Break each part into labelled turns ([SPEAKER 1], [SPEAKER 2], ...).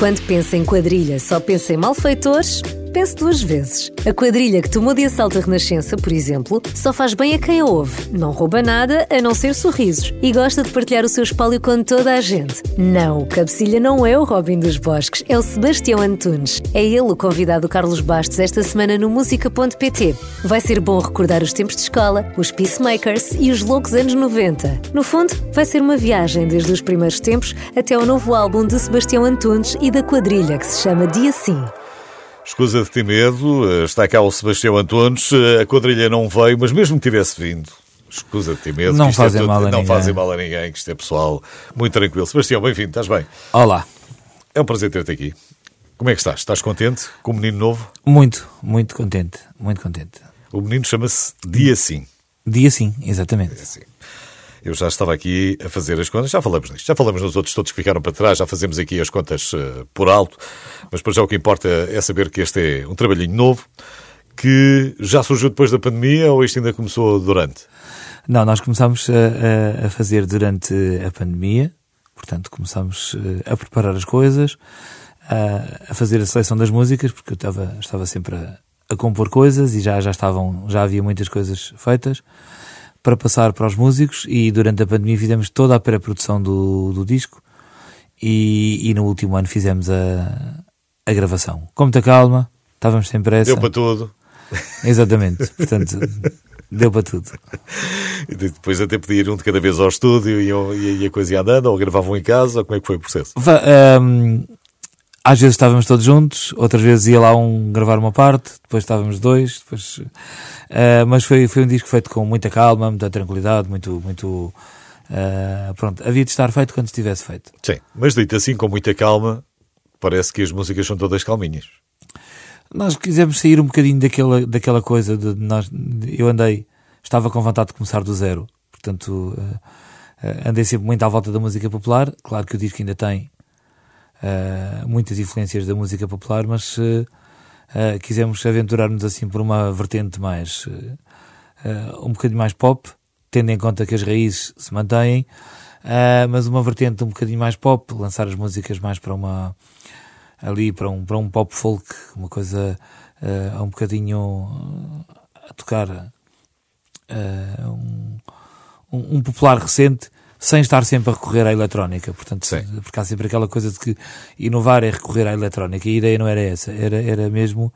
[SPEAKER 1] Quando pensa em quadrilha, só pensa em malfeitores? Pense duas vezes. A quadrilha que tomou de assalto a Renascença, por exemplo, só faz bem a quem a ouve. Não rouba nada a não ser sorrisos e gosta de partilhar o seu espólio com toda a gente. Não, o cabecilha não é o Robin dos Bosques, é o Sebastião Antunes. É ele o convidado do Carlos Bastos esta semana no música.pt. Vai ser bom recordar os tempos de escola, os peacemakers e os loucos anos 90. No fundo, vai ser uma viagem desde os primeiros tempos até ao novo álbum de Sebastião Antunes e da quadrilha que se chama Dia Sim.
[SPEAKER 2] Escusa de ter medo, eh, está cá o Sebastião Antunes, eh, a quadrilha não veio, mas mesmo que tivesse vindo, escusa de ter medo,
[SPEAKER 3] não
[SPEAKER 2] é
[SPEAKER 3] fazem
[SPEAKER 2] é
[SPEAKER 3] mal a
[SPEAKER 2] não
[SPEAKER 3] ninguém.
[SPEAKER 2] fazem mal a ninguém, que isto é pessoal muito tranquilo. Sebastião, bem-vindo, estás bem?
[SPEAKER 3] Olá.
[SPEAKER 2] É um prazer ter-te aqui. Como é que estás? Estás contente com o menino novo?
[SPEAKER 3] Muito, muito contente, muito contente.
[SPEAKER 2] O menino chama-se Dia Sim.
[SPEAKER 3] Dia sim, exatamente.
[SPEAKER 2] Sim. Eu já estava aqui a fazer as contas, já falamos nisto, já falamos nos outros todos que ficaram para trás, já fazemos aqui as contas uh, por alto, mas para já o que importa é saber que este é um trabalhinho novo, que já surgiu depois da pandemia ou isto ainda começou durante?
[SPEAKER 3] Não, nós começámos a, a, a fazer durante a pandemia, portanto começámos eh, a preparar as coisas, a, a fazer a seleção das músicas, porque eu estava, estava sempre a, a compor coisas e já, já estavam, já havia muitas coisas feitas para passar para os músicos e durante a pandemia fizemos toda a pré-produção do, do disco e, e, no último ano fizemos a, a gravação. Com muita calma, estávamos sem pressa.
[SPEAKER 2] Deu para tudo.
[SPEAKER 3] Exatamente, portanto, deu para tudo.
[SPEAKER 2] E depois até podia ir um de cada vez ao estúdio e, e a coisa ia andando, ou gravavam em casa, ou como é que foi o processo?
[SPEAKER 3] Um, às vezes estávamos todos juntos, outras vezes ia lá um gravar uma parte, depois estávamos dois, depois, uh, mas foi, foi um disco feito com muita calma, muita tranquilidade, muito, muito, uh, pronto, havia de estar feito quando estivesse feito.
[SPEAKER 2] Sim, mas dito assim, com muita calma, parece que as músicas são todas calminhas.
[SPEAKER 3] Nós quisemos sair um bocadinho daquela, daquela coisa de nós, eu andei, estava com vontade de começar do zero, portanto, uh, andei sempre muito à volta da música popular, claro que o disco ainda tem Uh, muitas influências da música popular, mas uh, uh, quisemos aventurar-nos assim por uma vertente mais um bocadinho mais pop, tendo em conta que as raízes se mantêm, mas uma vertente um bocadinho mais pop, lançar as músicas mais para uma ali para um para um pop folk, uma coisa um bocadinho a tocar um, um popular recente sem estar sempre a recorrer à eletrónica. Portanto,
[SPEAKER 2] Sim.
[SPEAKER 3] porque há sempre aquela coisa de que inovar é recorrer à eletrónica. E a ideia não era essa. Era, era mesmo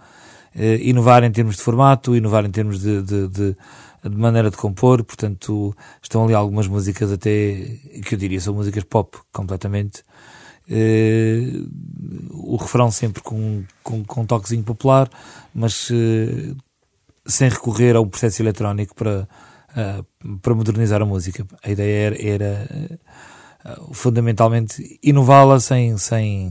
[SPEAKER 3] eh, inovar em termos de formato, inovar em termos de, de, de, de, maneira de compor. Portanto, estão ali algumas músicas até, que eu diria, são músicas pop, completamente. Eh, o refrão sempre com, com, com um toquezinho popular, mas eh, sem recorrer ao processo eletrónico para uh, para modernizar a música. A ideia era, era uh, fundamentalmente inová-la sem, sem,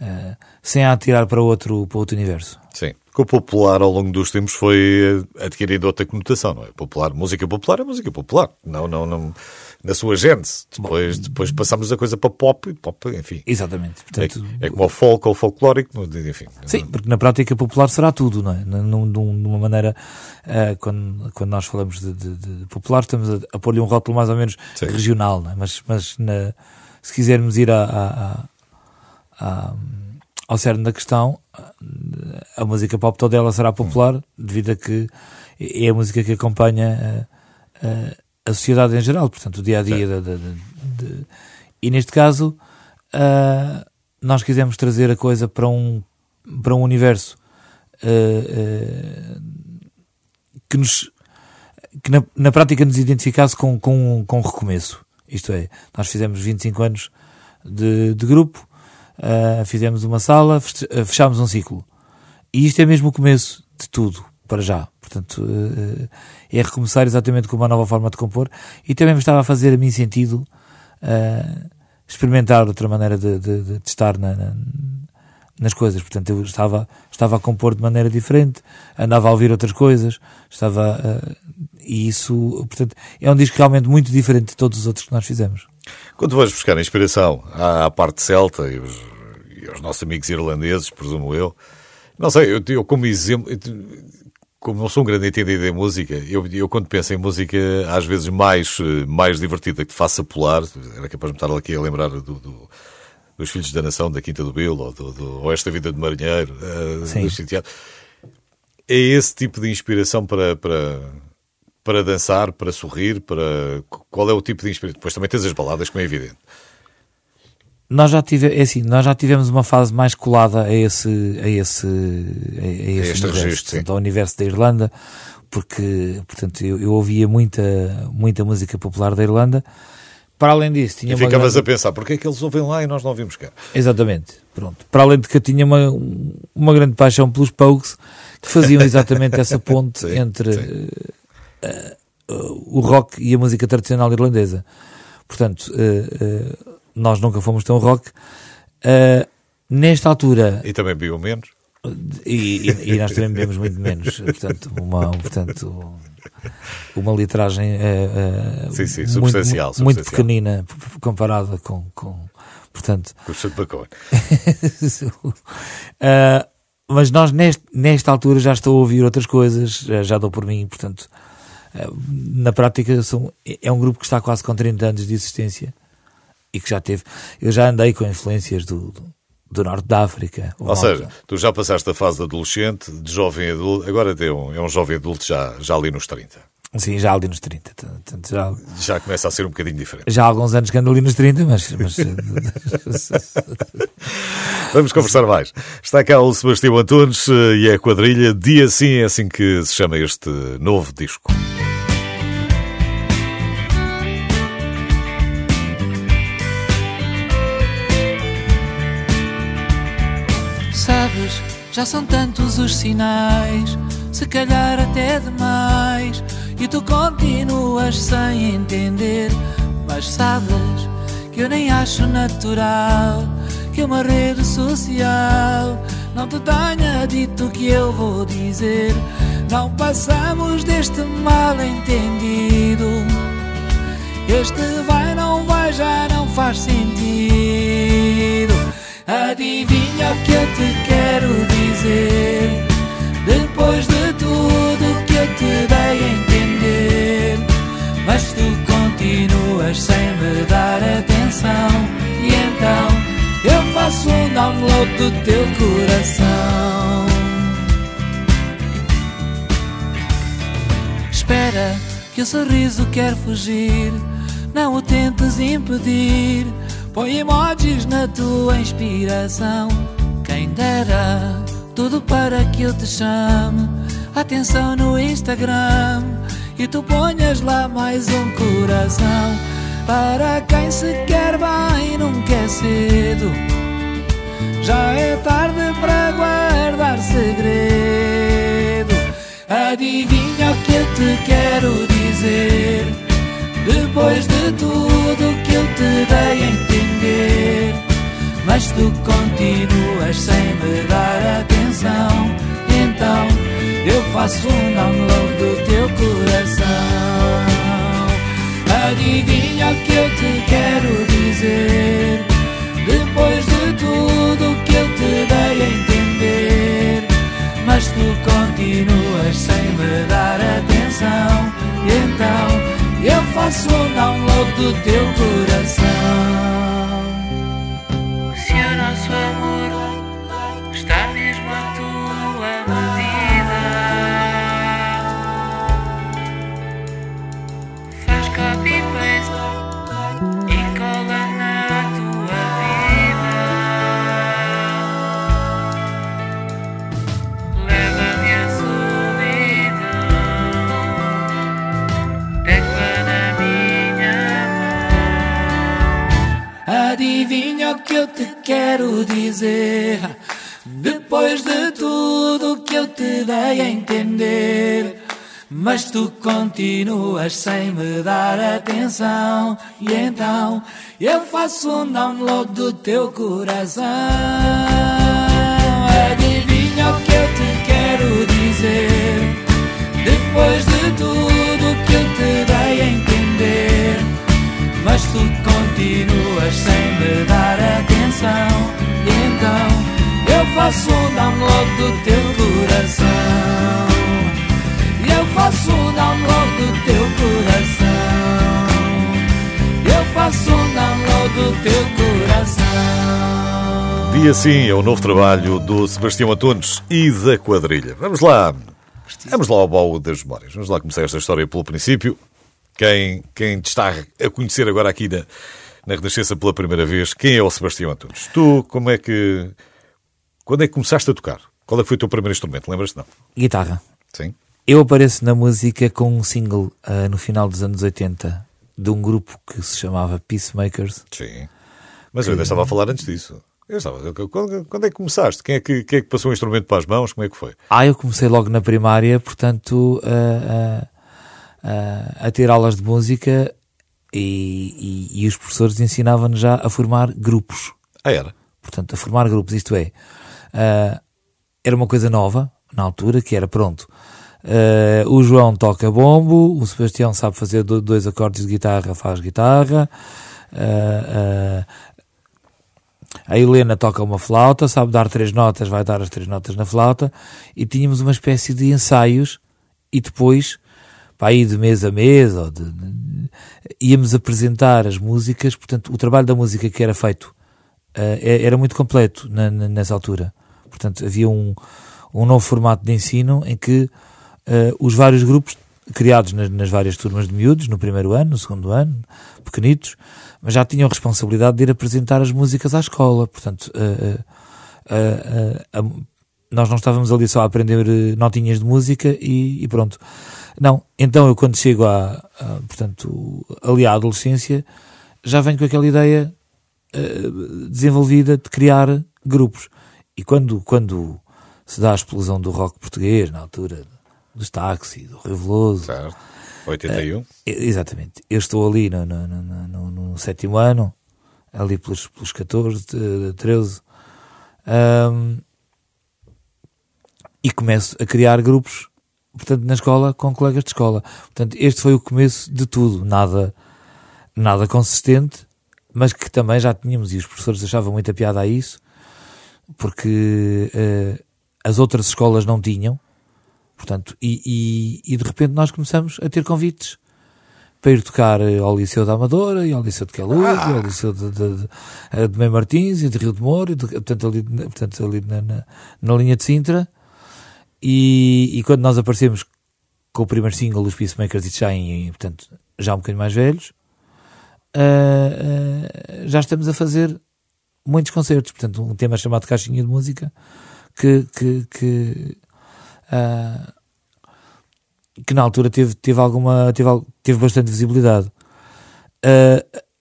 [SPEAKER 3] uh, sem a atirar para outro, para outro universo.
[SPEAKER 2] Sim. Porque o popular ao longo dos tempos foi adquirindo outra conotação, não é? Popular, música popular é música popular. Não, não, não. Na sua gênese. Depois, Bom, depois passámos a coisa para pop, pop, enfim.
[SPEAKER 3] Exatamente.
[SPEAKER 2] Portanto, é, é como o folk ou o folclórico, enfim.
[SPEAKER 3] Sim, porque na prática popular será tudo, não é? De uma maneira, uh, quando, quando nós falamos de, de, de popular, estamos a, a pôr-lhe um rótulo mais ou menos Sim. regional, não é? Mas, mas na, se quisermos ir a, a, a ao cerne da questão, a música pop toda ela será popular, hum. devido a que é a música que acompanha a, a, a sociedade em geral, portanto, o dia a dia. De, de, de, e neste caso, uh, nós quisemos trazer a coisa para um, para um universo uh, uh, que, nos, que na, na, prática nos identificasse com, com, com um recomeço. Isto é, nós fizemos 25 anos de, de grupo fizemos uma sala, fechámos um ciclo. E isto é mesmo o começo de tudo, para já. Portanto, uh, é recomeçar exatamente com uma nova forma de compor. E também me estava a fazer a mim sentido uh, experimentar outra maneira de, de, de estar na, na, nas coisas. Portanto, eu estava, estava a compor de maneira diferente, andava a ouvir outras coisas, estava. Uh, e isso, portanto, é um disco realmente muito diferente de todos os outros que nós fizemos.
[SPEAKER 2] Quando vais buscar a inspiração à, à parte celta e os, e os, nossos amigos irlandeses, presumo eu, não sei, eu, eu como exemplo, como não sou um grande entendido em música, eu, eu, quando penso em música, às vezes mais, mais divertida que te faça pular, era capaz de me estar aqui a lembrar do, do dos Filhos da Nação, da Quinta do Bilo, ou, do, do, ou Esta Vida de Marinheiro, uh, do Sitiado. É esse tipo de inspiração para, para, para dançar, para sorrir, para... Qual é o tipo de inspiração? Depois também tens as baladas, como é evidente.
[SPEAKER 3] Nós já, tive, é assim, nós já tivemos uma fase mais colada a esse, a esse, a, a esse
[SPEAKER 2] este universo, registro,
[SPEAKER 3] portanto, ao universo da Irlanda, porque, portanto, eu, eu ouvia muita, muita música popular da Irlanda, para além disso, tinha
[SPEAKER 2] e ficavas grande... a pensar, porque é que eles ouvem lá e nós não ouvimos cá?
[SPEAKER 3] Exatamente, pronto. Para além de que eu tinha uma, uma grande paixão pelos Pogues, que faziam exatamente essa ponte sim, entre sim. Uh, uh, o rock e a música tradicional irlandesa. Portanto, uh, nós nunca fomos tão rock. nesta altura...
[SPEAKER 2] E também bebeu menos?
[SPEAKER 3] E, e, e, nós também bebemos muito menos. Portanto, uma, portanto, uma litragem uh,
[SPEAKER 2] uh, sim, sim, substancial,
[SPEAKER 3] muito, muito pequenina comparada com, com portanto
[SPEAKER 2] com o
[SPEAKER 3] uh, mas nós neste, nesta altura já estou a ouvir outras coisas já, já dou por mim portanto na prática são, é um grupo que está quase com 30 anos de existência e que já teve eu já andei com influências do, do do norte da África.
[SPEAKER 2] Ou seja, tu já passaste a fase de adolescente, de jovem adulto, agora é um, é um jovem adulto já, já ali nos 30.
[SPEAKER 3] Sim, já ali nos 30. Portanto, já,
[SPEAKER 2] já começa a ser um bocadinho diferente.
[SPEAKER 3] Já há alguns anos que ando ali nos 30, mas. mas...
[SPEAKER 2] Vamos conversar mais. Está cá o Sebastião Antunes eh, e a quadrilha. Dia sim é assim que se chama este novo disco.
[SPEAKER 4] Já são tantos os sinais, se calhar até demais, e tu continuas sem entender. Mas sabes que eu nem acho natural que uma rede social não te tenha dito que eu vou dizer. Não passamos deste mal entendido. Este vai, não vai, já não faz sentido. Adivinha o que eu te quero dizer Depois de tudo que eu te dei a entender. Mas tu continuas sem me dar atenção. E então eu faço um download do teu coração. Espera que o sorriso quer fugir. Não o tentes impedir. Põe emojis na tua inspiração. Quem dera, tudo para que eu te chame. Atenção no Instagram e tu ponhas lá mais um coração. Para quem se quer bem, nunca é cedo. Já é tarde para guardar segredo. Adivinha o que eu te quero dizer. Depois de tudo que eu te dei a entender Mas tu continuas sem me dar Então eu faço um download do teu coração. Adivinha o que eu te quero dizer? Depois de tudo que eu te dei a entender. Mas tu continuas sem me dar atenção. Então eu faço um download do teu coração.
[SPEAKER 5] Se o nosso amor
[SPEAKER 4] eu te quero dizer? Depois de tudo que eu te dei a entender. Mas tu continuas sem me dar atenção. E então eu faço um download do teu coração. Adivinha o que eu te quero dizer? Depois de tudo que eu te dei a entender. Mas tu continuas sem me dar atenção. E então eu faço um download do teu coração. Eu faço um download do teu coração. Eu faço um download do teu coração.
[SPEAKER 2] Dia sim é o novo trabalho do Sebastião Antunes e da quadrilha. Vamos lá. Vamos lá ao baú das memórias. Vamos lá começar esta história pelo princípio. Quem, quem te está a conhecer agora aqui na, na Renascença pela primeira vez, quem é o Sebastião Antunes? Tu, como é que. Quando é que começaste a tocar? Qual é que foi o teu primeiro instrumento? Lembras-te? Não?
[SPEAKER 3] Guitarra.
[SPEAKER 2] Sim.
[SPEAKER 3] Eu apareço na música com um single uh, no final dos anos 80 de um grupo que se chamava Peacemakers.
[SPEAKER 2] Sim. Mas eu ainda estava a falar antes disso. Eu estava, quando, quando, é que começaste? Quem é que, quem é que passou o instrumento para as mãos? Como é que foi?
[SPEAKER 3] Ah, eu comecei logo na primária, portanto, a, a, a ter aulas de música e, e, e os professores ensinavam-nos já a formar grupos.
[SPEAKER 2] Ah, era?
[SPEAKER 3] Portanto, a formar grupos, isto é, uh, era uma coisa nova na altura, que era pronto. Uh, o João toca bombo, o Sebastião sabe fazer dois acordes de guitarra, faz guitarra. Uh, a Helena toca uma flauta, sabe dar três notas, vai dar as três notas na flauta, e tínhamos uma espécie de ensaios, e depois, para ir de mês a mês, ou de, íamos apresentar as músicas, portanto, o trabalho da música que era feito uh, era muito completo na, na, nessa altura. Portanto, havia um, um novo formato de ensino em que uh, os vários grupos criados nas, nas, várias turmas de miúdos, no primeiro ano, no segundo ano, pequenitos, mas já tinham responsabilidade de ir apresentar as músicas à escola. Portanto, uh, nós não estávamos ali só a aprender notinhas de música e, e pronto. Não, então eu quando chego à, à, portanto, ali à adolescência, já venho com aquela ideia eh, desenvolvida de criar grupos. E quando, quando se dá a explosão do rock português, na altura dos táxis, do Rio Veloso.
[SPEAKER 2] Certo. 81? Uh,
[SPEAKER 3] exatamente. Eu estou ali no, no, no, no, sétimo ano, ali pelos, pelos 14, 13, um, e começo a criar grupos, portanto, na escola, com colegas de escola. Portanto, este foi o começo de tudo. Nada, nada consistente, mas que também já tínhamos, e os professores achavam muita piada a isso, porque uh, as outras escolas não tinham, Portanto, e, e, e, de repente nós começamos a ter convites para ir tocar eh, ao Liceu da Amadora e ao Liceu de Queluz ah. e ao Liceu de, de, de, eh, de Martins e de Rio de Moro, e de, portanto ali, portanto, ali na, na, na linha de Sintra. E, e, quando nós aparecemos com o primeiro single, os Peacemakers e Shine, portanto, já um bocadinho mais velhos, uh, uh, já estamos a fazer muitos concertos. Portanto, um tema chamado Caixinha de Música que, que, que uh, que na altura teve, teve alguma, teve, teve bastante visibilidade.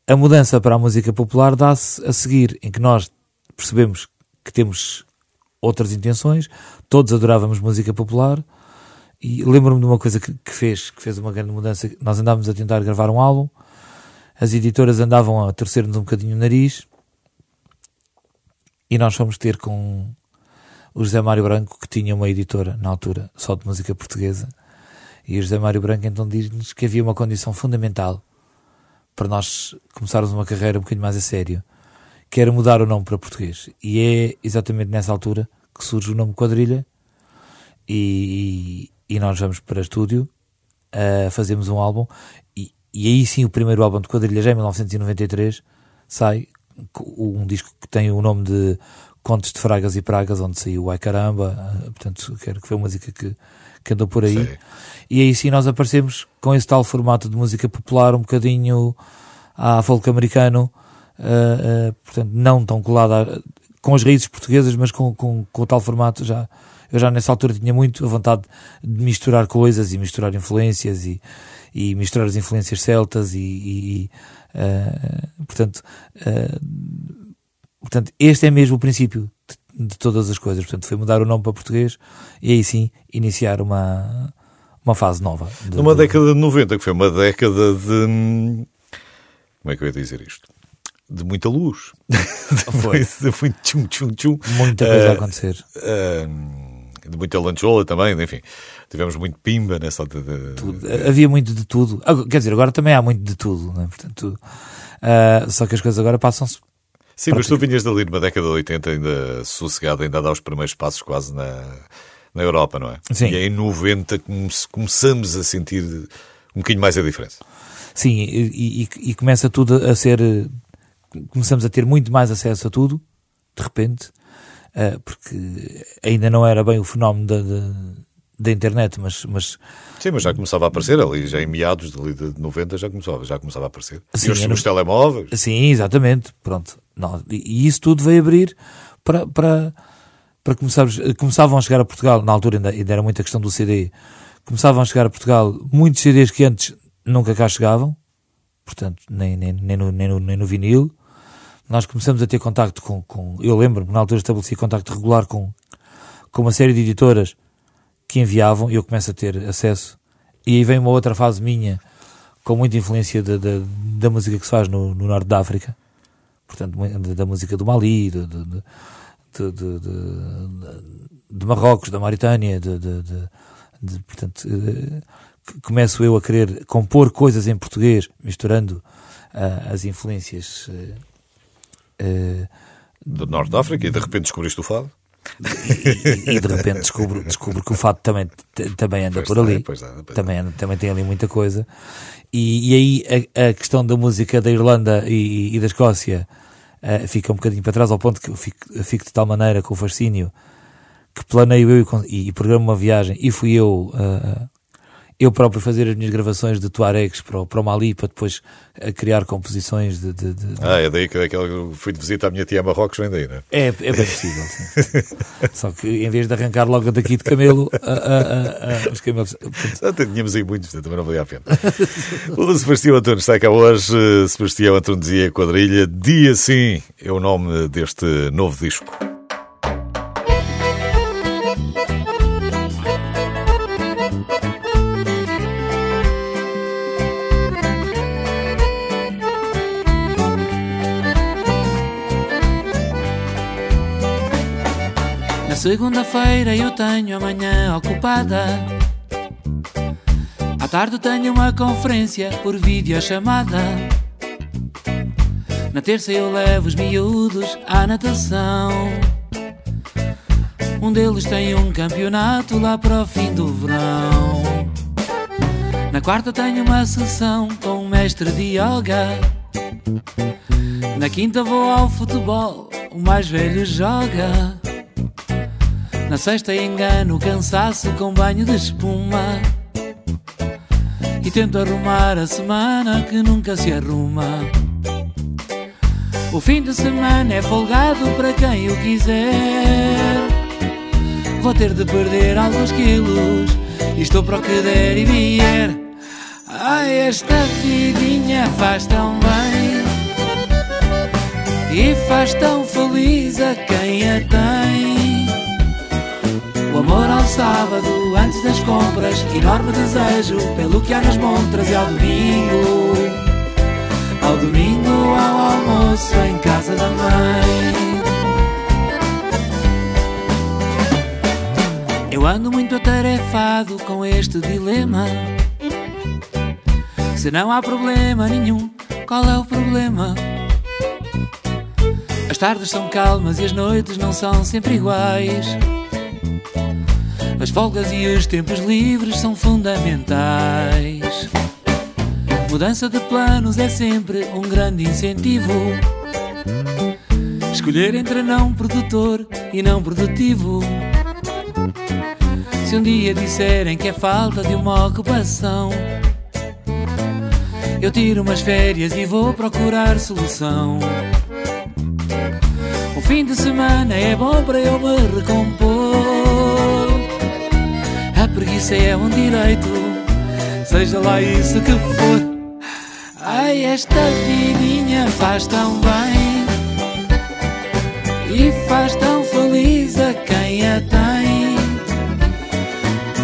[SPEAKER 3] A mudança para a música popular dá-se a seguir, em que nós percebemos que temos outras intenções, todos adorávamos música popular, e lembro-me de uma coisa que, que, fez, que fez uma grande mudança, nós andávamos a tentar gravar um álbum, as editoras andavam a torcer-nos um bocadinho o nariz, e nós fomos ter com, o José Mário Branco, que tinha uma editora na altura só de música portuguesa, e o José Mário Branco então diz-nos que havia uma condição fundamental para nós começarmos uma carreira um bocadinho mais a sério, que era mudar o nome para português. E é exatamente nessa altura que surge o nome Quadrilha, e, e, e nós vamos para estúdio, uh, fazemos um álbum, e, e aí sim o primeiro álbum de Quadrilha, já em 1993, sai um disco que tem o nome de Contos de Fragas e Pragas, onde saiu Ai Caramba, portanto, quero que foi uma música que, que andou por aí. E aí sim nós aparecemos com esse tal formato de música popular, um bocadinho a folk americano, uh, uh, portanto, não tão colada com as raízes portuguesas, mas com, com, com o tal formato já. Eu já nessa altura tinha muito a vontade de misturar coisas e misturar influências e, e misturar as influências celtas e, e uh, portanto, Portanto, este é mesmo o princípio de, de, todas as coisas. Portanto, foi mudar o nome para português e aí sim iniciar uma, uma fase nova.
[SPEAKER 2] De, Numa de... década de 90, que foi uma década de. Como é que eu ia dizer isto? De muita luz.
[SPEAKER 3] Foi.
[SPEAKER 2] de muito tchum, tchum, tchum.
[SPEAKER 3] Muita coisa uh, a acontecer.
[SPEAKER 2] Uh, de muita lanchola também, enfim. Tivemos muito pimba nessa. De,
[SPEAKER 3] de... Havia muito de tudo. Quer dizer, agora também há muito de tudo, né? Portanto, uh, só que as coisas agora passam-se
[SPEAKER 2] Sim, mas tu vinhas dali numa década de 80 ainda sossegado, ainda a dar os primeiros passos quase na, na Europa, não é?
[SPEAKER 3] Sim.
[SPEAKER 2] E em 90 começamos a sentir um bocadinho mais a diferença.
[SPEAKER 3] Sim, e, e, e começa tudo a ser. Começamos a ter muito mais acesso a tudo de repente, uh, porque ainda não era bem o fenómeno da, da, da internet, mas, mas
[SPEAKER 2] Sim, mas já começava a aparecer ali, já em meados de, de 90 já começava, já começava a aparecer.
[SPEAKER 3] Sim,
[SPEAKER 2] e os,
[SPEAKER 3] era-
[SPEAKER 2] os telemóveis.
[SPEAKER 3] Sim, exatamente. Pronto. Não, e e isso tudo veio abrir para, para, para começar. Começavam a chegar a Portugal, na altura ainda, ainda era muita questão do CD. Começavam a chegar a Portugal muitos CDs que antes nunca cá chegavam, portanto, nem, nem, nem, no, nem, no, nem no vinil. Nós começamos a ter contacto com. com eu lembro-me, na altura estabeleci contacto regular com, com uma série de editoras que enviavam e eu começo a ter acesso. E aí vem uma outra fase minha, com muita influência da, da, da música que se faz no, no norte da África, portanto, da, música do Mali, de, de, de, de, Marrocos, da Mauritânia, de, portanto, eh, começo eu a querer compor coisas em português, misturando ah, as influências. eh, eh,
[SPEAKER 2] Do Norte da África e de repente descobriste o fado.
[SPEAKER 3] e, e de repente descubro, descubro que o fato também, também anda
[SPEAKER 2] Pois
[SPEAKER 3] por ali.
[SPEAKER 2] pois dá, pois
[SPEAKER 3] também, anda- também tem ali muita coisa. E, e aí a, a questão da música da Irlanda e, da Escócia eh, fica um bocadinho para trás, ao ponto que eu fico, eu fico de tal maneira com o fascínio que planeio eu e, programo uma viagem e fui eu. eh, eu próprio fazer as minhas gravações de Tuaregs para o, para o Mali para depois eh, criar composições de, de- de-
[SPEAKER 2] Ah, é daí que aquela que eu fui de visita à minha tia a Marrocos, vem daí, não é?
[SPEAKER 3] é, é bem possível, sim. Só que em vez de arrancar logo daqui de camelo, a- a- a- a- os camelos. portanto,
[SPEAKER 2] Ah, Tínhamos aí muitos, também não valia a pena. o Sebastião Antunes está cá hoje. Sebastião Antunes dizia Quadrilha. Dia Sim é o nome deste novo disco.
[SPEAKER 4] Segunda-feira eu tenho a manhã ocupada. À tarde tenho uma conferência por videochamada. Na terça eu levo os miúdos à natação. Um deles tem um campeonato lá para o fim do verão. Na quarta tenho uma sessão com um mestre de yoga. Na quinta vou ao futebol, o mais velho joga. Na sexta engano o cansaço com banho de espuma. E tento arrumar a semana que nunca se arruma. O fim de semana é folgado para quem o quiser. Vou ter de perder alguns quilos. E estou para o que der e vier. Ai, esta vidinha faz tão bem. E faz tão feliz a quem a tem sábado, antes das compras, enorme desejo pelo que há nas montras e ao domingo. Ao domingo, ao almoço, em casa da mãe. Eu ando muito atarefado com este dilema. Se não há problema nenhum, qual é o problema? As tardes são calmas e as noites não são sempre iguais. As folgas e os tempos livres são fundamentais. Mudança de planos é sempre um grande incentivo. Escolher entre não produtor e não produtivo. Se um dia disserem que é falta de uma ocupação, eu tiro umas férias e vou procurar solução. O fim de semana é bom para eu me recompor. Preguiça é um direito, seja lá isso que for. Ai, esta vidinha faz tão bem e faz tão feliz a quem a tem.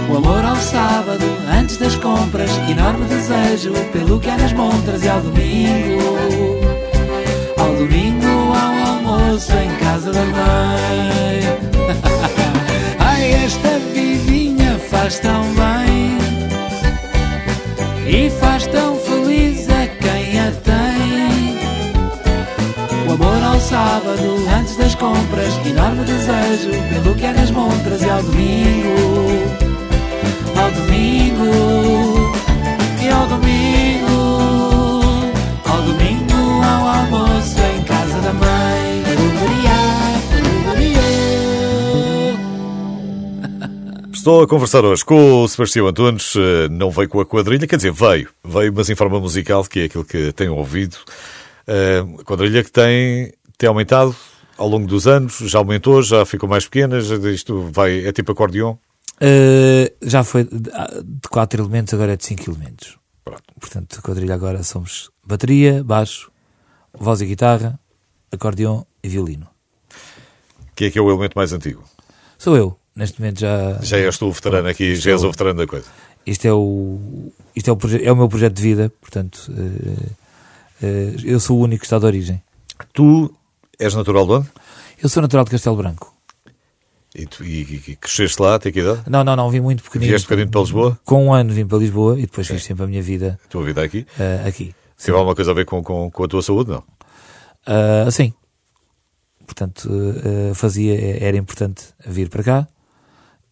[SPEAKER 4] O amor ao sábado, antes das compras, enorme desejo pelo que há nas montras e ao domingo. Ao domingo, ao almoço, em casa da mãe. Ai, esta faz tão bem e faz tão feliz a quem a tem. O amor ao sábado, antes das compras, enorme desejo pelo que é nas montras e ao domingo. Ao domingo e ao domingo,
[SPEAKER 2] Estou a conversar hoje com o Sebastião Antunes, eh, não veio com a quadrilha, quer dizer, veio, veio, mas em forma musical, que é aquilo que tenho ouvido. Eh, a quadrilha que tem, tem aumentado ao longo dos anos, já aumentou, já ficou mais pequena, isto vai, é tipo acordeon?
[SPEAKER 3] Uh, já foi de 4 elementos, agora é de 5 elementos. Pronto. Portanto, quadrilha agora somos bateria, baixo, voz e guitarra, acordeon e violino.
[SPEAKER 2] Quem é que é o elemento mais antigo?
[SPEAKER 3] Sou eu neste momento já.
[SPEAKER 2] Já és tu o veterano aqui, já és o veterano da coisa.
[SPEAKER 3] Isto é o, isto é o, é o meu projeto de vida, portanto, uh, uh, eu sou o único que está de origem.
[SPEAKER 2] Tu és natural de onde?
[SPEAKER 3] Eu sou natural de Castelo Branco.
[SPEAKER 2] E, tu, e, e cresceste lá, até que idade?
[SPEAKER 3] Não, não, não, vim muito pequenino.
[SPEAKER 2] Vieste pequenino para Lisboa?
[SPEAKER 3] Com um ano vim para Lisboa e depois fiz sempre a minha vida.
[SPEAKER 2] A tua vida aqui?
[SPEAKER 3] Uh, aqui.
[SPEAKER 2] Teve alguma coisa a ver com, com, com a tua saúde, não?
[SPEAKER 3] Uh, sim. Portanto, uh, fazia, era importante vir para cá.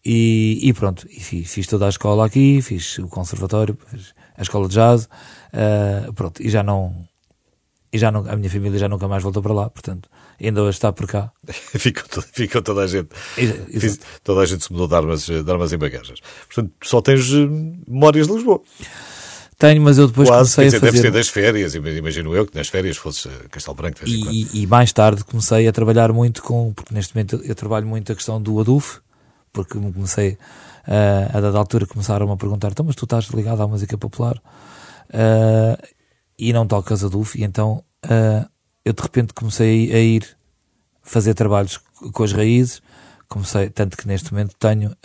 [SPEAKER 3] E, e pronto, e fiz, fiz, toda a escola aqui, fiz o conservatório, fiz a escola de jazz, uh, pronto, e já não, e já não, a minha família já nunca mais voltou para lá, portanto, ainda hoje está por cá.
[SPEAKER 2] ficou, ficou toda a gente, Fiz, toda a gente se mudou de armas, de armas em bagagens. Portanto, só tens eh, memórias de Lisboa.
[SPEAKER 3] Tenho, mas eu depois
[SPEAKER 2] Quase,
[SPEAKER 3] comecei dizer, a fazer...
[SPEAKER 2] Deve ser das férias, imagino eu que nas férias fosse Castelo Branco.
[SPEAKER 3] E, e, mais tarde comecei a trabalhar muito com, porque neste momento eu trabalho muito a questão do ADUF, porque me comecei, uh, a dada altura, começaram a perguntar: então, mas tu estás ligado à música popular? Uh, e não tocas a DUF, e então uh, eu de repente comecei a ir fazer trabalhos com as raízes, comecei, tanto que neste momento tenho,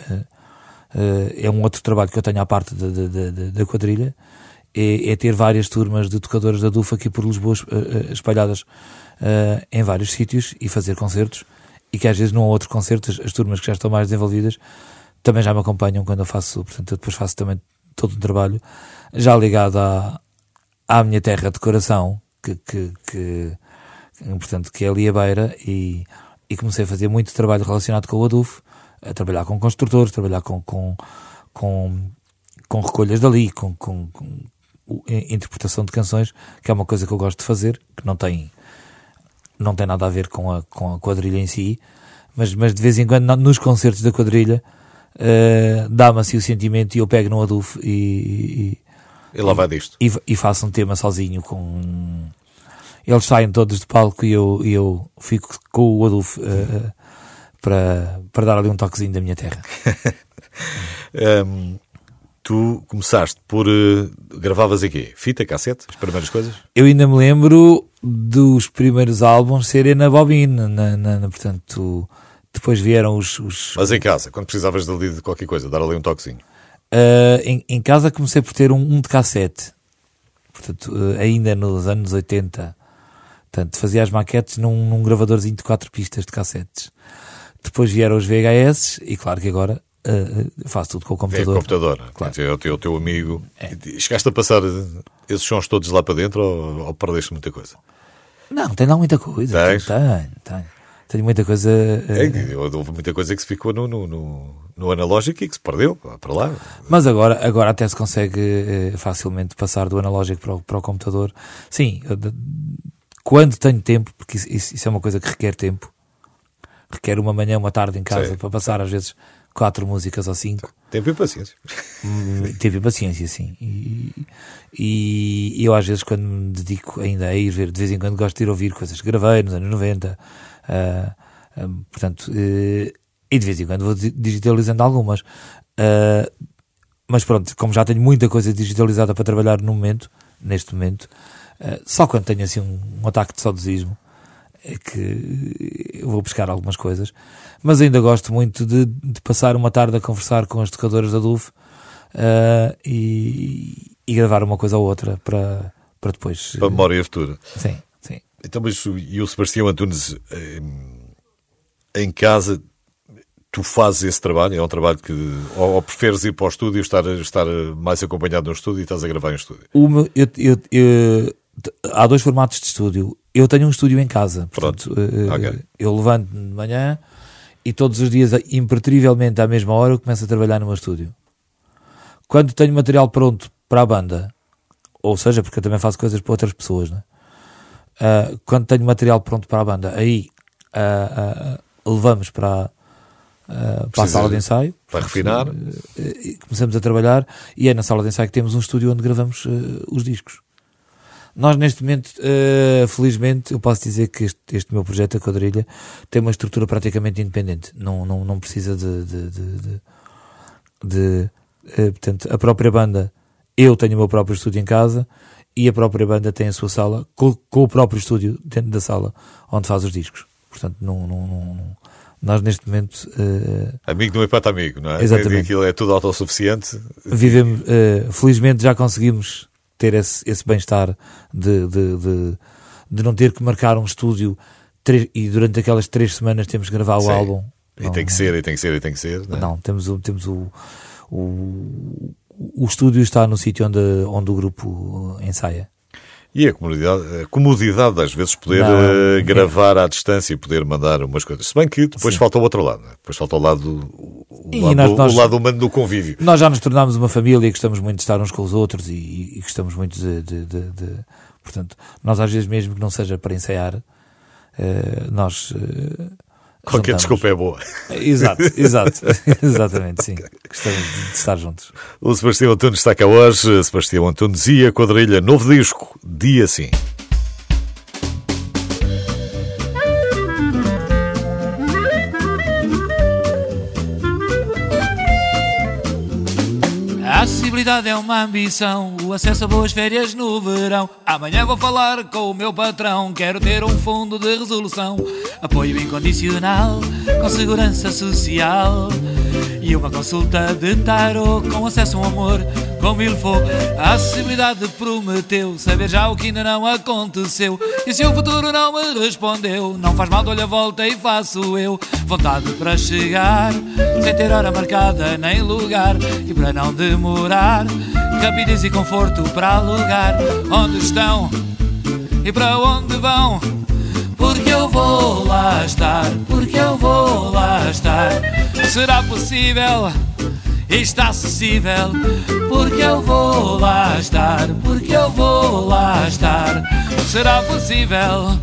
[SPEAKER 3] é um outro trabalho que eu tenho à parte da quadrilha, é, é, ter várias turmas de tocadores da DUF aqui por Lisboa espalhadas em vários sítios e fazer concertos e que às vezes num outro concerto as, as, turmas que já estão mais desenvolvidas também já me acompanham quando eu faço, portanto eu depois faço também todo um trabalho já ligado à, à minha terra de coração, que, que, que, portanto, que é ali a beira e, e comecei a fazer muito trabalho relacionado com o ADUF, a trabalhar com construtores, trabalhar com, com, com, com recolhas dali, com, com, com interpretação de canções, que é uma coisa que eu gosto de fazer, que não tem não tem nada a ver com a, com a quadrilha em si, mas, mas de vez em quando nos concertos da quadrilha uh, dá-me assim o sentimento e eu pego no Aduf e,
[SPEAKER 2] e, e lá vai disto.
[SPEAKER 3] E, e, faço um tema sozinho com. Eles saem todos de palco e eu, eu fico com o Aduf uh, para, para dar ali um toquezinho da minha terra.
[SPEAKER 2] um, tu começaste por. Uh, gravavas aqui? Fita, cassete? As primeiras coisas?
[SPEAKER 3] Eu ainda me lembro dos primeiros álbuns serem na bobina, na, na, na, portanto, depois vieram os, os,
[SPEAKER 2] Mas em casa, quando precisavas de, de qualquer coisa, dar ali um toquezinho?
[SPEAKER 3] Uh, em, em, casa comecei por ter um, um de cassete, portanto, uh, ainda nos anos 80. Portanto, fazia as maquetes num, num gravadorzinho de quatro pistas de cassetes. Depois vieram os VHS, e claro que agora uh, faço tudo com o computador.
[SPEAKER 2] É computador, claro. é o teu, o teu amigo. É. Chegaste a passar esses sons todos lá para dentro ou, ou perdeste muita coisa?
[SPEAKER 3] Não, tem lá muita coisa. Tens? Tenho, tenho. Tenho muita coisa.
[SPEAKER 2] Uh... É, houve muita coisa que se ficou no, no, no, no, analógico e que se perdeu para lá.
[SPEAKER 3] Mas agora, agora até se consegue uh, facilmente passar do analógico para o, para o computador. Sim, eu, de, quando tenho tempo, porque isso, isso, é uma coisa que requer tempo, requer uma manhã, uma tarde em casa Sim. para passar às vezes quatro músicas ou cinco.
[SPEAKER 2] Tempo e paciência.
[SPEAKER 3] Hum, tempo e paciência, sim. E, e, eu às vezes quando me dedico ainda a ir ver, de vez em quando gosto de ir ouvir coisas que gravei nos anos 90, uh, uh, portanto, uh, e de vez em quando vou digitalizando algumas. Uh, mas pronto, como já tenho muita coisa digitalizada para trabalhar no momento, neste momento, só quando tenho assim um, um ataque de saudosismo, é que eu vou buscar algumas coisas, mas ainda gosto muito de, de passar uma tarde a conversar com as tocadoras da DUF uh, e, e, gravar uma coisa ou outra para, para depois.
[SPEAKER 2] Para a memória futura.
[SPEAKER 3] Sim, sim.
[SPEAKER 2] Então, mas e o Sebastião Antunes eh, em casa, tu fazes esse trabalho? É um trabalho que. Ou, ou preferes ir para o estúdio, estar, estar mais acompanhado no estúdio e estás a gravar em estúdio?
[SPEAKER 3] O meu, eu, eu, eu, há dois formatos de estúdio. Eu tenho um estúdio em casa. Portanto, uh, okay. eu levanto de manhã e todos os dias, impertrivelmente à mesma hora, eu começo a trabalhar no meu estúdio. Quando tenho material pronto para a banda, ou seja, porque eu também faço coisas para outras pessoas, né? Uh, quando tenho material pronto para a banda, aí uh, levamos para, uh, para a sala de ensaio.
[SPEAKER 2] Para refinar.
[SPEAKER 3] Uh, começamos a trabalhar e é na sala de ensaio que temos um estúdio onde gravamos os discos. Nós, neste momento, felizmente, eu posso dizer que este, este, meu projeto, a Quadrilha, tem uma estrutura praticamente independente. Não, não, não precisa de. de, de, de, de portanto, a própria banda, eu tenho o meu próprio estúdio em casa e a própria banda tem a sua sala com, com o próprio estúdio dentro da sala onde faz os discos. Portanto, não, não, não nós neste momento. Uh,
[SPEAKER 2] amigo não empata amigo, não é?
[SPEAKER 3] Exatamente.
[SPEAKER 2] Aquilo é tudo autossuficiente.
[SPEAKER 3] Vivemos, uh, felizmente já conseguimos ter esse, esse bem-estar de, de, de, de, não ter que marcar um estúdio e durante aquelas três semanas temos que gravar Sim. o álbum.
[SPEAKER 2] E não, tem que ser, e tem que ser, e tem que ser.
[SPEAKER 3] Não, é? não temos, o, temos o, o, o estúdio está no sítio onde, onde o grupo ensaia.
[SPEAKER 2] E a comodidade, a comodidade às vezes poder não, uh, gravar é... à distância e poder mandar umas coisas. Se bem que depois Sim. falta o outro lado, né? depois falta o lado, o, lado, nós, nós, o lado humano do convívio.
[SPEAKER 3] Nós já nos tornámos uma família e gostamos muito de estar uns com os outros e, e gostamos muito de, de, de, de, Portanto, nós às vezes mesmo que não seja para ensaiar, uh, nós... Uh,
[SPEAKER 2] Qualquer desculpa é boa.
[SPEAKER 3] Exato, exato. Exatamente, sim. Gostamos de estar juntos.
[SPEAKER 2] O Sebastião Antunes está cá hoje. Sebastião Antunes e a quadrilha Novo Disco, dia sim.
[SPEAKER 4] A acessibilidade é uma ambição, o acesso a boas férias no verão. Amanhã vou falar com o meu patrão, quero ter um fundo de resolução. Apoio incondicional, com segurança social. E uma consulta de tarot com acesso a um amor como ele for. A acessibilidade prometeu saber já o que ainda não aconteceu. E se o futuro não me respondeu, não faz mal, dou-lhe a volta e faço eu. Vontade para chegar, sem ter hora marcada nem lugar. E para não demorar, rapidez e conforto para alugar. Onde estão e para onde vão? Porque eu vou lá estar, porque eu vou lá estar. Será possível? Está acessível, porque eu vou lá estar, porque eu vou lá estar. Será possível?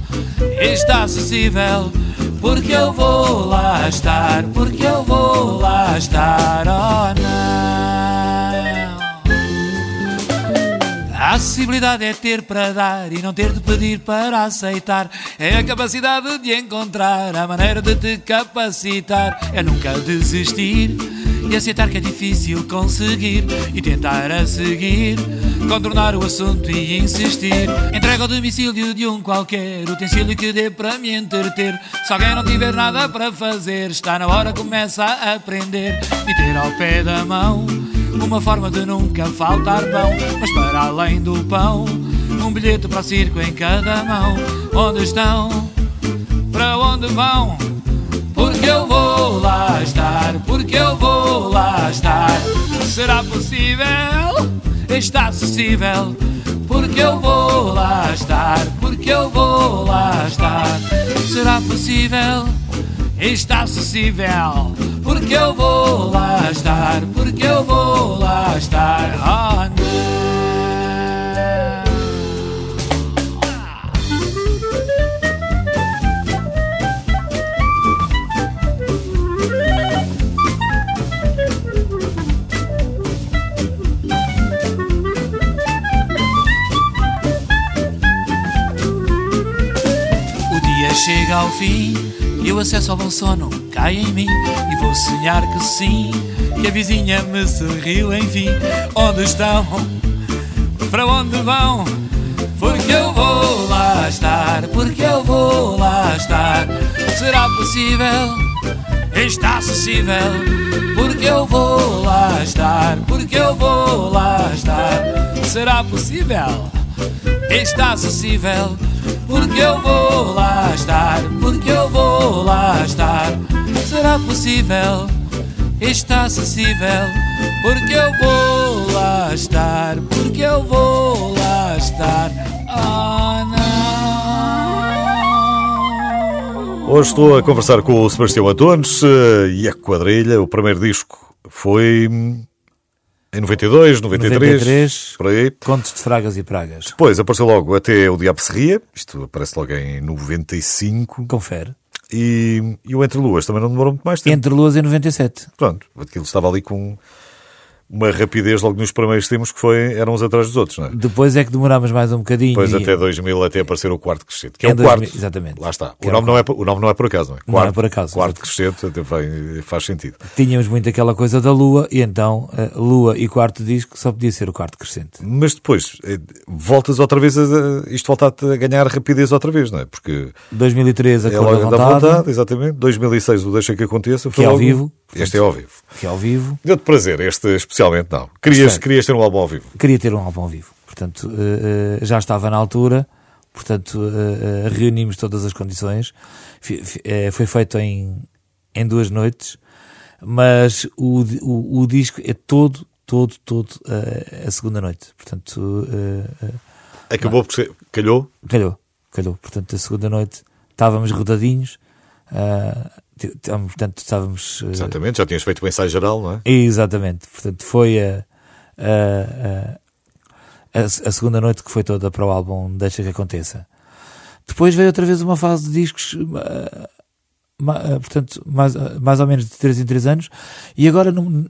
[SPEAKER 4] Está acessível, porque eu vou lá estar, porque eu vou lá estar. Oh não. A acessibilidade é ter para dar e não ter de pedir para aceitar. É a capacidade de encontrar a maneira de te capacitar. É nunca desistir e aceitar que é difícil conseguir e tentar a seguir. Contornar o assunto e insistir. Entrega ao domicílio de um qualquer utensílio que dê para me entreter. Se alguém não tiver nada para fazer, está na hora, começa a aprender e ter ao pé da mão uma forma de nunca faltar pão, mas para além do pão, um bilhete para circo em cada mão. Onde estão? Para onde vão? Porque eu vou lá estar, porque eu vou lá estar. Será possível? Está acessível. Porque eu vou lá estar, porque eu vou lá estar. Será possível? Está acessível porque eu vou lá estar, porque eu vou lá estar. Oh, não. Chega ao fim e o acesso ao bom sono cai em mim E vou sonhar que sim Que a vizinha me sorriu enfim Onde estão? Para onde vão? Porque eu vou lá estar Porque eu vou lá estar Será possível? Está acessível Porque eu vou lá estar Porque eu vou lá estar Será possível? Está acessível porque eu vou lá estar, porque eu vou lá estar. Será possível? Está acessível, porque eu vou lá estar, porque eu vou lá estar. Oh, não.
[SPEAKER 2] Hoje estou a conversar com o Sebastião Antunes eh, e a quadrilha. O primeiro disco foi em 92, 93, 93 por aí.
[SPEAKER 3] Contos de Fragas e Pragas.
[SPEAKER 2] Depois apareceu logo até o Diabo se Ria. Isto aparece logo em 95.
[SPEAKER 3] Confere.
[SPEAKER 2] E, e o Entre Luas também não demorou muito mais tempo.
[SPEAKER 3] Entre Luas em 97.
[SPEAKER 2] Pronto, aquilo estava ali com uma rapidez logo nos primeiros tempos que foi, eram uns atrás dos outros, não é?
[SPEAKER 3] Depois é que demorámos mais um bocadinho.
[SPEAKER 2] Depois
[SPEAKER 3] e-
[SPEAKER 2] até 2000 até aparecer o quarto crescente, que é,
[SPEAKER 3] Em
[SPEAKER 2] o
[SPEAKER 3] 2000,
[SPEAKER 2] quarto.
[SPEAKER 3] exatamente.
[SPEAKER 2] Lá está.
[SPEAKER 3] Que
[SPEAKER 2] O nome, não é, por- o nome não é por acaso, não é?
[SPEAKER 3] Não é por acaso,
[SPEAKER 2] Quarto crescente até vai- faz sentido.
[SPEAKER 3] Tínhamos muito aquela coisa da Lua, e então eh, Lua e quarto disco só podia ser o quarto crescente.
[SPEAKER 2] Mas depois, eh, voltas outra vez a, isto volta-te a ganhar rapidez outra vez, não é? Porque
[SPEAKER 3] 2003 a
[SPEAKER 2] é
[SPEAKER 3] cor da
[SPEAKER 2] logo da
[SPEAKER 3] vontade,
[SPEAKER 2] vontade, exatamente. 2006 o Deixa que aconteça. foi
[SPEAKER 3] Que é ao
[SPEAKER 2] logo-
[SPEAKER 3] vivo.
[SPEAKER 2] Este é ao vivo.
[SPEAKER 3] que é ao vivo.
[SPEAKER 2] Deu-te prazer, este especialmente não. Querias,
[SPEAKER 3] Gostei.
[SPEAKER 2] querias ter um álbum ao vivo.
[SPEAKER 3] Queria ter um álbum ao vivo. Portanto, eh, já estava na altura. Portanto, eh, reunimos todas as condições. Eh, Foi feito em, em duas noites. Mas o, o, o disco é todo, todo, todo eh, a segunda noite. Portanto,
[SPEAKER 2] Acabou por ser. Calhou?
[SPEAKER 3] Calhou, calhou. Portanto, a segunda noite estávamos rodadinhos, estávamos- portanto, estávamos. ah,
[SPEAKER 2] Exatamente, já tinhas feito o ensaio geral, não é?
[SPEAKER 3] exatamente. Portanto, foi a, a, a, a, segunda noite que foi toda para o álbum Deixa que Aconteça. Depois veio outra vez uma fase de discos, ah, ah, portanto, mais, ah, mais ou menos de 3 em 3 anos, e agora, num-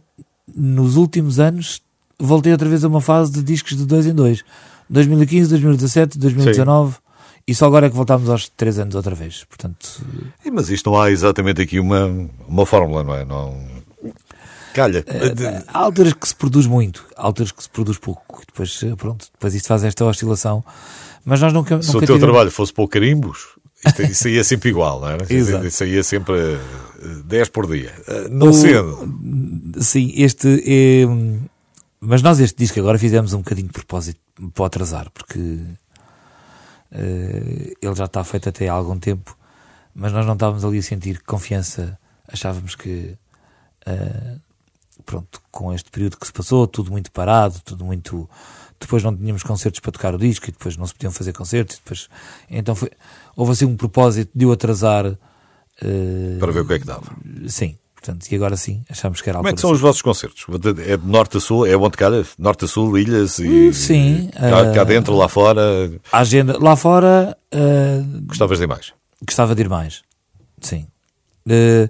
[SPEAKER 3] nos últimos anos, voltei outra vez a uma fase de discos de 2 em 2. 2015, 2017, 2019, e só agora é que voltámos aos 3 anos outra vez. Portanto,
[SPEAKER 2] Mas isto não há exatamente aqui uma, uma fórmula, não é? Não... Calha.
[SPEAKER 3] Eh, Há alturas que se produz muito, há alturas que se produz pouco. Depois, eh, pronto, depois isto faz esta oscilação. Mas nós nunca,
[SPEAKER 2] Se
[SPEAKER 3] nunca
[SPEAKER 2] o teu
[SPEAKER 3] tivemos-
[SPEAKER 2] trabalho fosse pôr carimbos, isto, isso ia sempre igual, não era?
[SPEAKER 3] Exato.
[SPEAKER 2] Isso ia sempre eh, 10 por dia. Eh, Não
[SPEAKER 3] O-
[SPEAKER 2] sendo.
[SPEAKER 3] Sim, este é. hum, Mas nós este disco agora fizemos um bocadinho de propósito para o atrasar, porque eh, ele já está feito até há algum tempo, mas nós não estávamos ali a sentir confiança, achávamos que eh, pronto, com este período que se passou, tudo muito parado, tudo muito. Depois não tínhamos concertos para tocar o disco e depois não se podiam fazer concertos. Depois, então foi, houve assim um propósito de o atrasar. eh,
[SPEAKER 2] Para ver o que é que dava.
[SPEAKER 3] Sim, portanto, e agora sim, achamos que era a
[SPEAKER 2] Como é que são os vossos concertos? É de norte a sul? É onde calha? Norte a sul, ilhas e.
[SPEAKER 3] Sim,
[SPEAKER 2] Cá, cá
[SPEAKER 3] eh,
[SPEAKER 2] dentro, lá fora.
[SPEAKER 3] A agenda lá fora eh,
[SPEAKER 2] Gostavas de mais?
[SPEAKER 3] gostava de ir mais. Sim. Eh,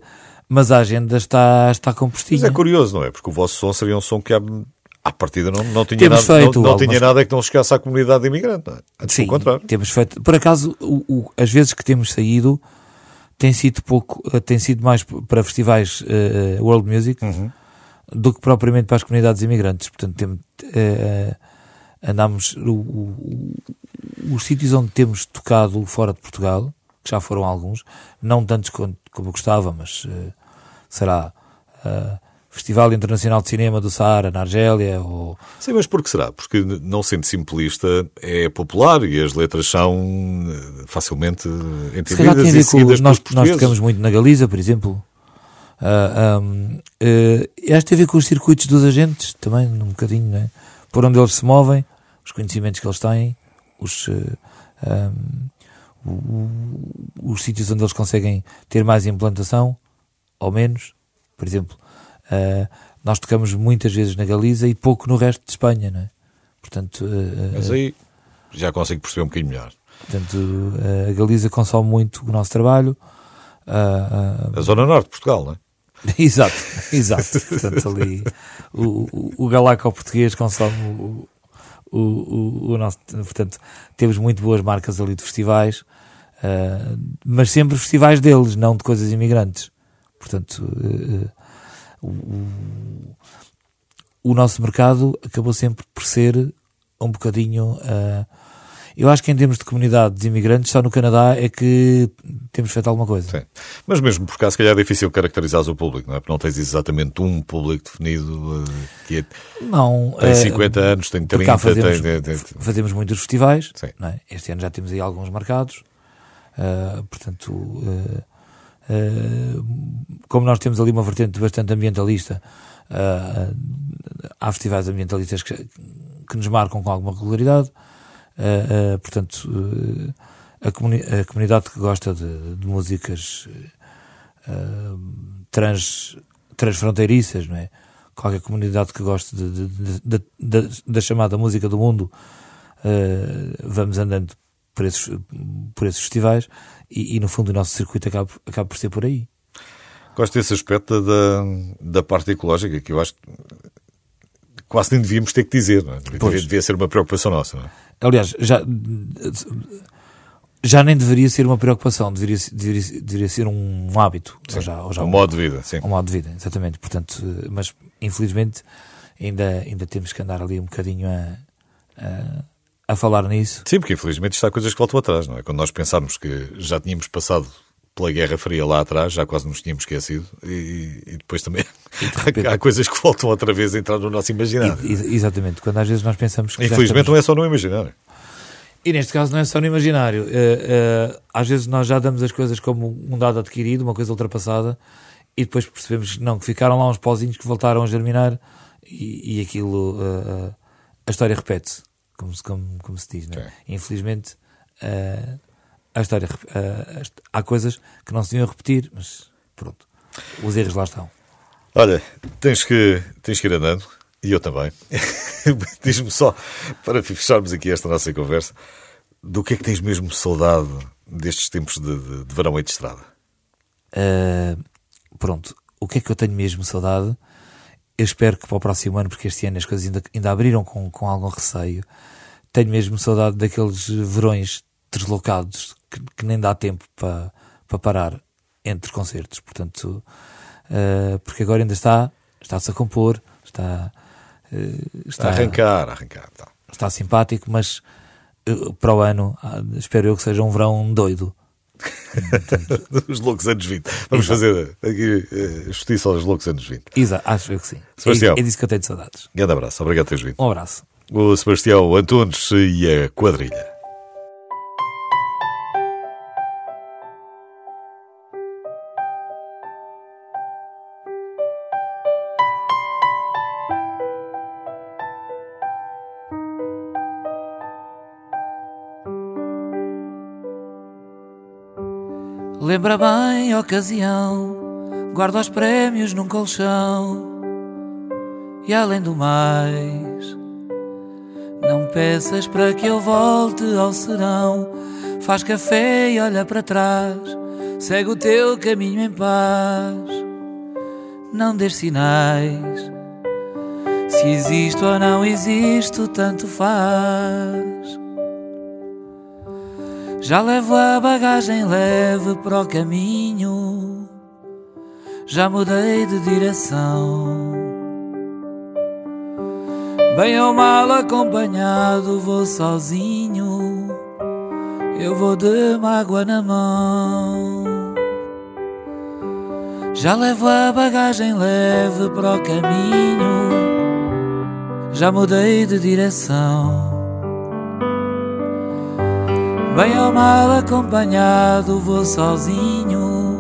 [SPEAKER 3] mas a agenda está, está
[SPEAKER 2] Mas
[SPEAKER 3] compostinha.
[SPEAKER 2] é curioso, não é? Porque o vosso som seria um som que à, à partida não, não tinha,
[SPEAKER 3] Temos
[SPEAKER 2] nada, não, não
[SPEAKER 3] algumas-
[SPEAKER 2] tinha nada que não chegasse à comunidade imigrante, é? Antes
[SPEAKER 3] Sim,
[SPEAKER 2] contrário.
[SPEAKER 3] temos feito. Por acaso, o, o- as vezes que temos saído tem sido pouco, eh, tem sido mais para festivais eh, world music
[SPEAKER 2] Uhum.
[SPEAKER 3] do que propriamente para as comunidades imigrantes. Portanto, temos, eh, andamos o- o- os sítios onde temos tocado fora de Portugal, que já foram alguns, não tantos quanto, como eu gostava, mas eh, será eh, Festival Internacional de Cinema do Saara na Argélia ou
[SPEAKER 2] Sim, mas por que será? Porque não sendo simplista é popular e as letras são eh, facilmente
[SPEAKER 3] Se calhar
[SPEAKER 2] entendidas
[SPEAKER 3] tem a ver com. Nós, nós tocamos muito na Galiza, por exemplo. Ah, um, eh, acho que tem a ver com os circuitos dos agentes, também, um bocadinho, né? por onde eles se movem, os conhecimentos que eles têm, os, eh, um, o- os sítios onde eles conseguem ter mais implantação, ou menos. Por exemplo, ah, nós tocamos muitas vezes na Galiza e pouco no resto de Espanha, não é? Portanto, eh,
[SPEAKER 2] Mas aí já consigo perceber um bocadinho melhor.
[SPEAKER 3] Portanto, a Galiza consome muito o nosso trabalho.
[SPEAKER 2] A Zona Norte de Portugal, não é?
[SPEAKER 3] exato, exato. Portanto, ali o, o, o galaco português consome o, o, o, o nosso. Portanto, temos muito boas marcas ali de festivais, ah, mas sempre festivais deles, não de coisas imigrantes. Portanto, eh, o, o- nosso mercado acabou sempre por ser um bocadinho. ah, eu acho que em termos de comunidades imigrantes, só no Canadá é que temos feito alguma coisa.
[SPEAKER 2] Sim. Mas mesmo por cá, se calhar é difícil caracterizar o público, não é? Porque não tens exatamente um público definido eh, que é-
[SPEAKER 3] Não,
[SPEAKER 2] tem
[SPEAKER 3] eh,
[SPEAKER 2] 50 anos, tem
[SPEAKER 3] por
[SPEAKER 2] 30,
[SPEAKER 3] cá fazemos,
[SPEAKER 2] tem, tem-
[SPEAKER 3] fazemos muitos festivais. É? Este ano já temos aí alguns marcados. Portanto, como nós temos ali uma vertente bastante ambientalista, ah, há festivais ambientalistas que, que nos marcam com alguma regularidade. Ah, portanto, a, comuni- a comunidade que gosta de, de músicas trans, transfronteiriças, não é? Qualquer comunidade que goste da- da chamada música do mundo, ah, vamos andando por, esses, por esses festivais e, e, no fundo o nosso circuito acaba, acaba por ser por aí.
[SPEAKER 2] Gosto desse aspecto da, da parte ecológica que eu acho que quase nem devíamos ter que dizer, não é? devia, devia ser uma preocupação nossa. Não é?
[SPEAKER 3] Aliás, já, já nem deveria ser uma preocupação, deveria, deveria, deveria ser um hábito.
[SPEAKER 2] Sim, ou
[SPEAKER 3] já, ou já
[SPEAKER 2] um, um modo de vida, sim.
[SPEAKER 3] Um modo de vida, exatamente. Portanto, mas infelizmente ainda, ainda temos que andar ali um bocadinho a, a, a falar nisso.
[SPEAKER 2] Sim, porque infelizmente está coisas que voltam atrás, não é? Quando nós pensarmos que já tínhamos passado pela Guerra Fria lá atrás, já quase nos tínhamos esquecido, e, e depois também e de repente... há coisas que voltam outra vez a entrar no nosso imaginário.
[SPEAKER 3] E, exatamente, quando às vezes nós pensamos que.
[SPEAKER 2] Infelizmente estamos... não é só no imaginário.
[SPEAKER 3] E neste caso não é só no imaginário. Uh, uh, às vezes nós já damos as coisas como um dado adquirido, uma coisa ultrapassada, e depois percebemos não, que ficaram lá uns pozinhos que voltaram a germinar e, e aquilo, uh, a história repete-se, como, como, como, se diz. Né? Infelizmente, a história, há coisas que não se deviam repetir, mas pronto, os erros lá estão.
[SPEAKER 2] Olha, tens que, tens que ir andando. E eu também. Diz-me só, para fecharmos aqui esta nossa conversa, do que é que tens mesmo saudade destes tempos de, de, de verão e de estrada?
[SPEAKER 3] Uh, pronto, o que é que eu tenho mesmo saudade? Eu espero que para o próximo ano, porque este ano as coisas ainda, ainda abriram com, com algum receio, tenho mesmo saudade daqueles verões deslocados que, que nem dá tempo para, para parar entre concertos. Portanto, uh, porque agora ainda está, está-se a compor, está
[SPEAKER 2] eh, está a arrancar, a arrancar. Tá.
[SPEAKER 3] Está simpático, mas eh, para o ano ah, espero eu que seja um verão doido.
[SPEAKER 2] Os loucos anos 20. Vamos Exato. fazer aqui uh, justiça aos loucos anos 20.
[SPEAKER 3] Exato, acho eu que sim.
[SPEAKER 2] Sebastião.
[SPEAKER 3] É, é disso que eu tenho de saudades.
[SPEAKER 2] Grande abraço, obrigado por teres vindo.
[SPEAKER 3] Um abraço.
[SPEAKER 2] O Sebastião Antunes e a quadrilha.
[SPEAKER 4] Lembra bem a ocasião, guarda os prémios num colchão. E além do mais, não peças para que eu volte ao serão. Faz café e olha para trás, segue o teu caminho em paz. Não dês sinais, se existo ou não existo, tanto faz. Já levo a bagagem leve para o caminho, já mudei de direção. Bem ou mal acompanhado, vou sozinho, eu vou de mágoa na mão. Já levo a bagagem leve para o caminho, já mudei de direção. Bem ou mal acompanhado, vou sozinho.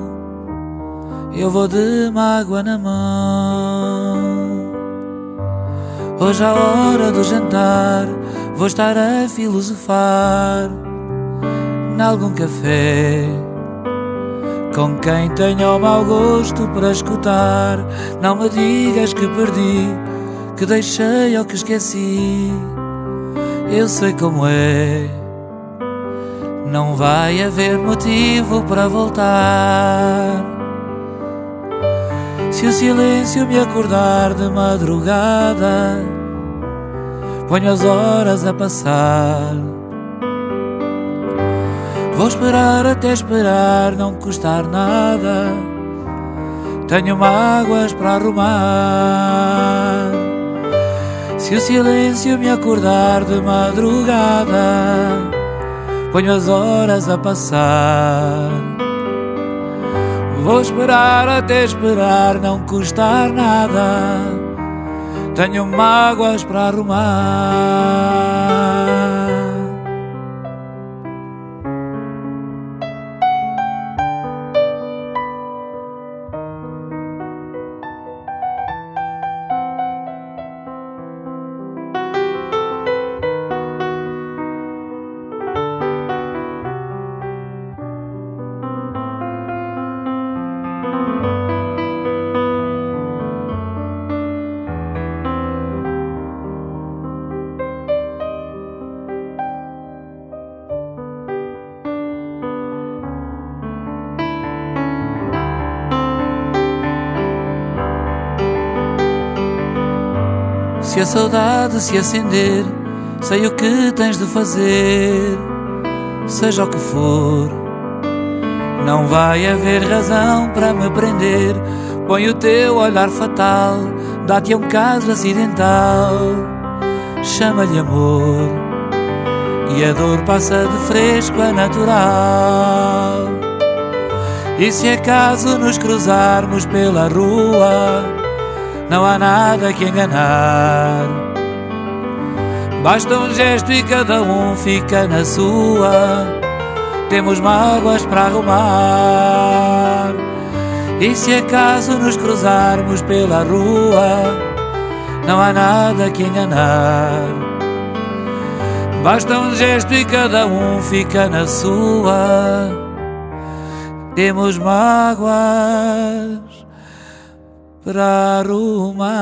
[SPEAKER 4] Eu vou de mágoa na mão. Hoje, à hora do jantar, vou estar a filosofar. Nalgum café, com quem tenha o mau gosto para escutar. Não me digas que perdi, que deixei ou que esqueci. Eu sei como é não vai haver motivo para voltar. Se o silêncio me acordar de madrugada, ponho as horas a passar. Vou esperar até esperar, não custar nada. Tenho mágoas para arrumar. Se o silêncio me acordar de madrugada, ponho as horas a passar. Vou esperar até esperar, não custar nada. Tenho mágoas para arrumar. Se a saudade se acender, sei o que tens de fazer, seja o que for. Não vai haver razão para me prender. Põe o teu olhar fatal, dá-te a um caso acidental. Chama-lhe amor, e a dor passa de fresco a natural. E se acaso nos cruzarmos pela rua, não há nada que enganar. Basta um gesto e cada um fica na sua. Temos mágoas para arrumar. E se acaso nos cruzarmos pela rua, não há nada que enganar. Basta um gesto e cada um fica na sua temos mágoas ूमा